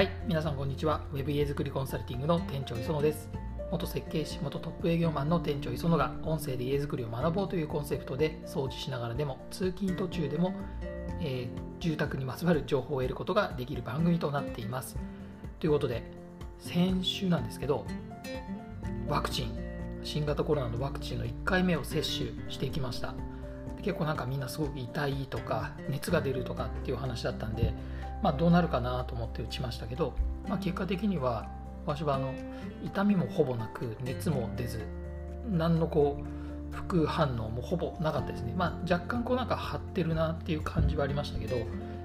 はい、皆さんこんにちは。ウェブ家づくりコンサルティングの店長磯野です。元設計士、元トップ営業マンの店長磯野が音声で家づくりを学ぼうというコンセプトで掃除しながらでも通勤途中でも、えー、住宅にまつわる情報を得ることができる番組となっています。ということで、先週なんですけど、ワクチン、新型コロナのワクチンの1回目を接種していきました。結構なんかみんなすごく痛いとか熱が出るとかっていう話だったんで、まあ、どうなるかなと思って打ちましたけど、まあ、結果的には私はあの痛みもほぼなく熱も出ず何のこう副反応もほぼなかったですね、まあ、若干こうなんか張ってるなっていう感じはありましたけど、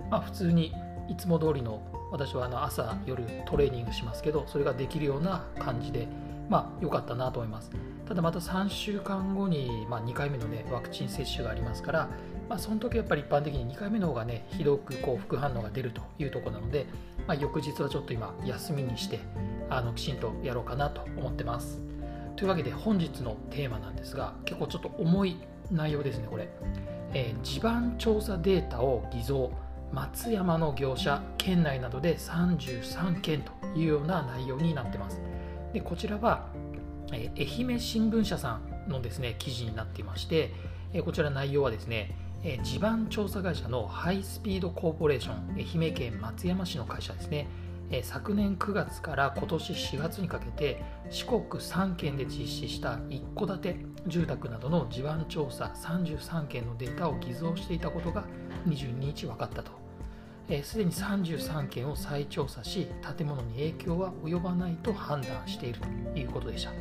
まあ、普通にいつも通りの私はあの朝夜トレーニングしますけどそれができるような感じでまあ良かったなと思います。ただまた3週間後に、まあ、2回目のねワクチン接種がありますからまあ、その時やっぱり一般的に2回目の方がねひどくこう副反応が出るというところなので、まあ、翌日はちょっと今休みにしてあのきちんとやろうかなと思ってます。というわけで本日のテーマなんですが結構ちょっと重い内容ですねこれ、えー、地盤調査データを偽造松山の業者県内などで33件というような内容になってます。でこちらは、えー、愛媛新聞社さんのですね記事になっていまして、えー、こちら内容はですねえ地盤調査会社のハイスピードコーポレーション愛媛県松山市の会社ですね、え昨年9月から今年4月にかけて四国3県で実施した一戸建て住宅などの地盤調査33件のデータを偽造していたことが22日分かったと。すで、えに33件を再調査し建物に影響は及ばないと判断しているということでした。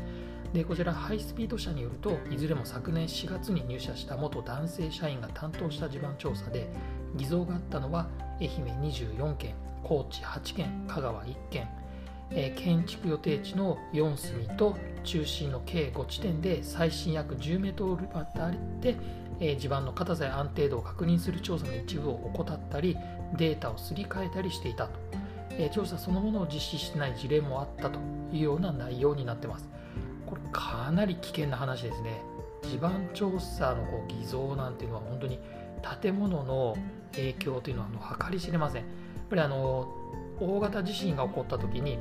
でこちらハイスピード社によるといずれも昨年4月に入社した元男性社員が担当した地盤調査で偽造があったのは愛媛24件高知8件香川1件、えー、建築予定地の4隅と中心の計5地点で最新約10メートルあたりで、地盤の硬さや安定度を確認する調査の一部を怠ったりデータをすり替えたりしていたと、調査そのものを実施してない事例もあったというような内容になってます。これかなり危険な話ですね。地盤調査のこう偽造なんていうのは本当に建物の影響というのはもう計り知れません。やっぱりあの大型地震が起こった時に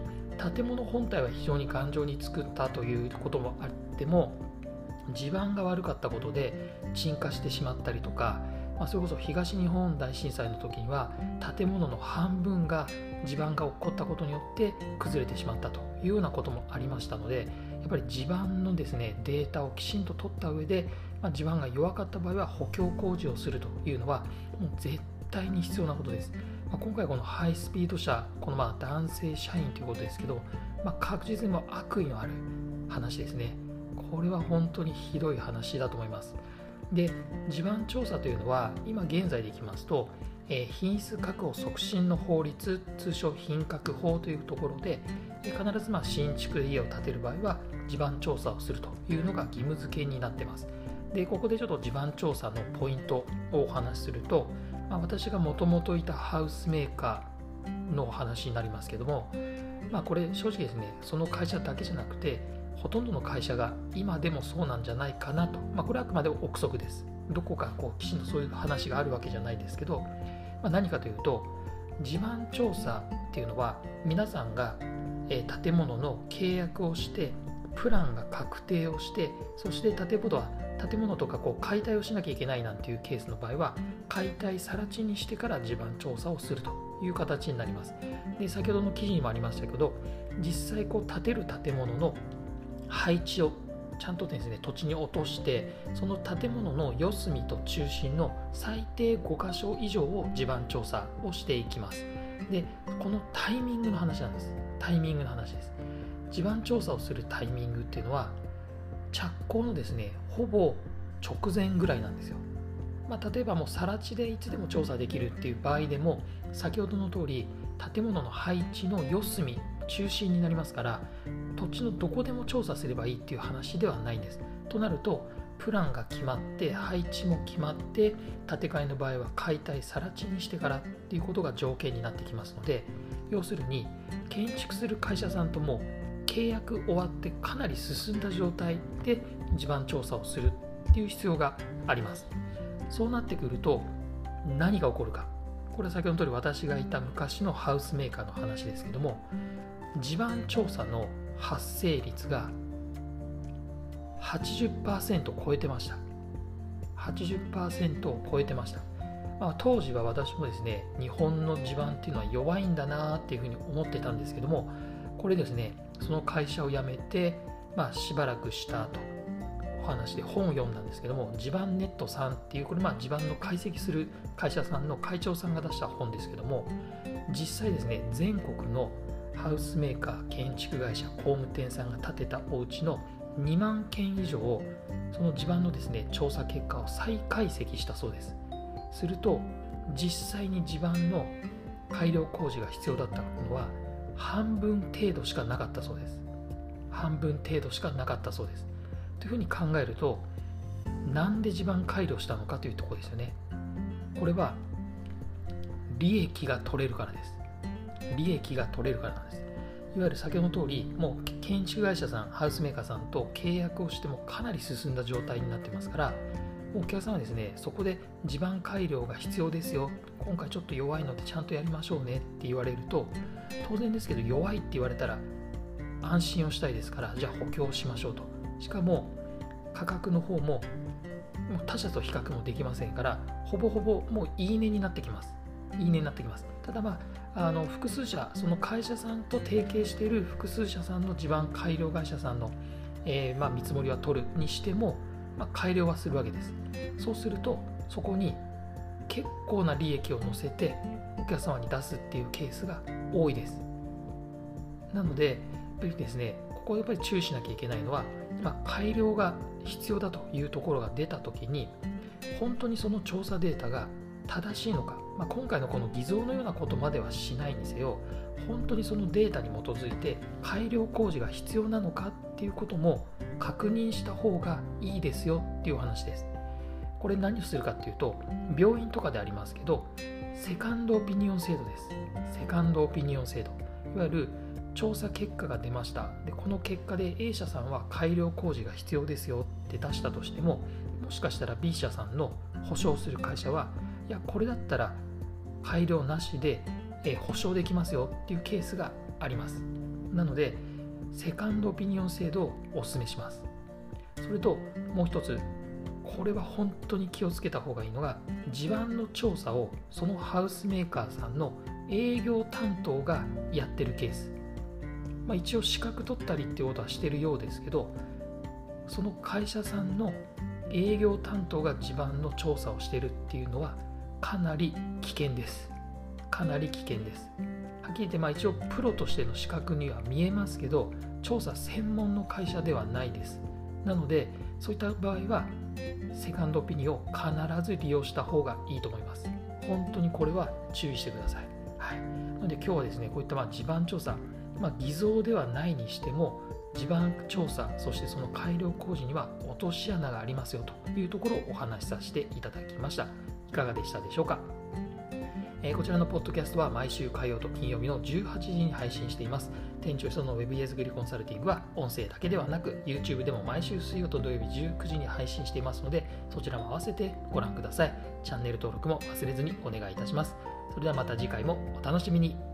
建物本体は非常に頑丈に作ったということもあっても地盤が悪かったことで沈下してしまったりとか、まあ、それこそ東日本大震災の時には建物の半分が地盤が起こったことによって崩れてしまったというようなこともありましたのでやっぱり地盤のですねデータをきちんと取った上で、まあ、地盤が弱かった場合は補強工事をするというのはもう絶対に必要なことです。ま、今回このハイスピード車このまあ男性社員ということですけど、まあ、確実にも悪意のある話ですね。これは本当にひどい話だと思います。で地盤調査というのは今現在でいきますと、え、品質確保促進の法律通称品格法というところで必ずま新築で家を建てる場合は地盤調査をするというのが義務付けになってますでここでちょっと地盤調査のポイントをお話しすると、まあ、私がもともといたハウスメーカーのお話になりますけども、まあ、これ正直ですねその会社だけじゃなくてほとんどの会社が今でもそうなんじゃないかなと、まあ、これはあくまで憶測です。どこかこうきちんとそういう話があるわけじゃないですけど、まあ、何かというと地盤調査っていうのは皆さんが建物の契約をしてプランが確定をしてそして建物は建物とかこう解体をしなきゃいけないなんていうケースの場合は解体更地にしてから地盤調査をするという形になります。で先ほどの記事にもありましたけど実際こう建てる建物の配置をちゃんとですね土地に落としてその建物の四隅と中心の最低5箇所以上を地盤調査をしていきます。でこのタイミングの話なんです。タイミングの話です。地盤調査をするタイミングっていうのは着工のですねほぼ直前ぐらいなんですよ、まあ、例えばもう更地でいつでも調査できるっていう場合でも先ほどの通り建物の配置の四隅中心になりますから土地のどこでも調査すればいいっていう話ではないんです。となるとプランが決まって配置も決まって建て替えの場合は解体更地にしてからっていうことが条件になってきますので要するに建築する会社さんとも契約終わってかなり進んだ状態で地盤調査をするっていう必要があります。そうなってくると何が起こるか。これは先ほどの通り私がいた昔のハウスメーカーの話ですけども地盤調査の発生率が80%を超えてました。80%を超えてました、まあ、当時は私もですね日本の地盤っていうのは弱いんだなっていうふうに思ってたんですけどもこれですねその会社を辞めて、まあ、しばらくした後お話で本を読んだんですけども地盤ネットさんっていうこれまあ地盤の解析する会社さんの会長さんが出した本ですけども実際ですね全国のハウスメーカー建築会社工務店さんが建てたお家の2万件以上その地盤のですね調査結果を再解析したそうです。すると実際に地盤の改良工事が必要だったのは半分程度しかなかったそうです。半分程度しかなかったそうです。というふうに考えるとなんで地盤改良したのかというとこですよね。これは利益が取れるからです。利益が取れるからなんです。いわゆる先ほどの通りもう建築会社さんハウスメーカーさんと契約をしてもかなり進んだ状態になってますからお客さんはですねそこで地盤改良が必要ですよ。今回ちょっと弱いのでちゃんとやりましょうね。って言われると当然ですけど弱いって言われたら安心をしたいですからじゃあ補強しましょうと。しかも価格の方も他社と比較もできませんからほぼほぼもういいねになってきます。いいねになってきます。ただまああの複数社その会社さんと提携している複数社さんの地盤改良会社さんの、えー、まあ、見積もりは取るにしても、まあ、改良はするわけです。そうするとそこに結構な利益を乗せてお客様に出すっていうケースが多いです。なのでやっぱりですねここやっぱり注意しなきゃいけないのは、まあ、改良が必要だというところが出た時に本当にその調査データが正しいのか、まあ、今回のこの偽造のようなことまではしないにせよ本当にそのデータに基づいて改良工事が必要なのかっていうことも確認した方がいいですよっていう話です。これ何をするかっていうと病院とかでありますけどセカンドオピニオン制度です。セカンドオピニオン制度。いわゆる調査結果が出ました。でこの結果で A 社さんは改良工事が必要ですよって出したとしてももしかしたら B 社さんの保証する会社はいやこれだったら改良なしで、え保証できますよっていうケースがあります。なのでセカンドオピニオン制度をお勧めします。それともう一つこれは本当に気をつけた方がいいのが地盤の調査をそのハウスメーカーさんの営業担当がやってるケース、まあ、一応資格取ったりってことはしてるようですけどその会社さんの営業担当が地盤の調査をしてるっていうのはかなり危険です。かなり危険です。はっきり言ってまあ一応プロとしての資格には見えますけど調査専門の会社ではないです。なのでそういった場合はセカンドオピニオンを必ず利用した方がいいと思います。本当にこれは注意してください、はい、なので今日はですねこういったまあ地盤調査、まあ、偽造ではないにしても地盤調査そしてその改良工事には落とし穴がありますよというところをお話しさせていただきました。かがでしたでしょうか、えー、こちらのポッドキャストは毎週火曜と金曜日の18時に配信しています。店長その Web 家作りコンサルティングは音声だけではなく YouTube でも毎週水曜と土曜日19時に配信していますのでそちらも合わせてご覧ください。チャンネル登録も忘れずにお願いいたします。それではまた次回もお楽しみに。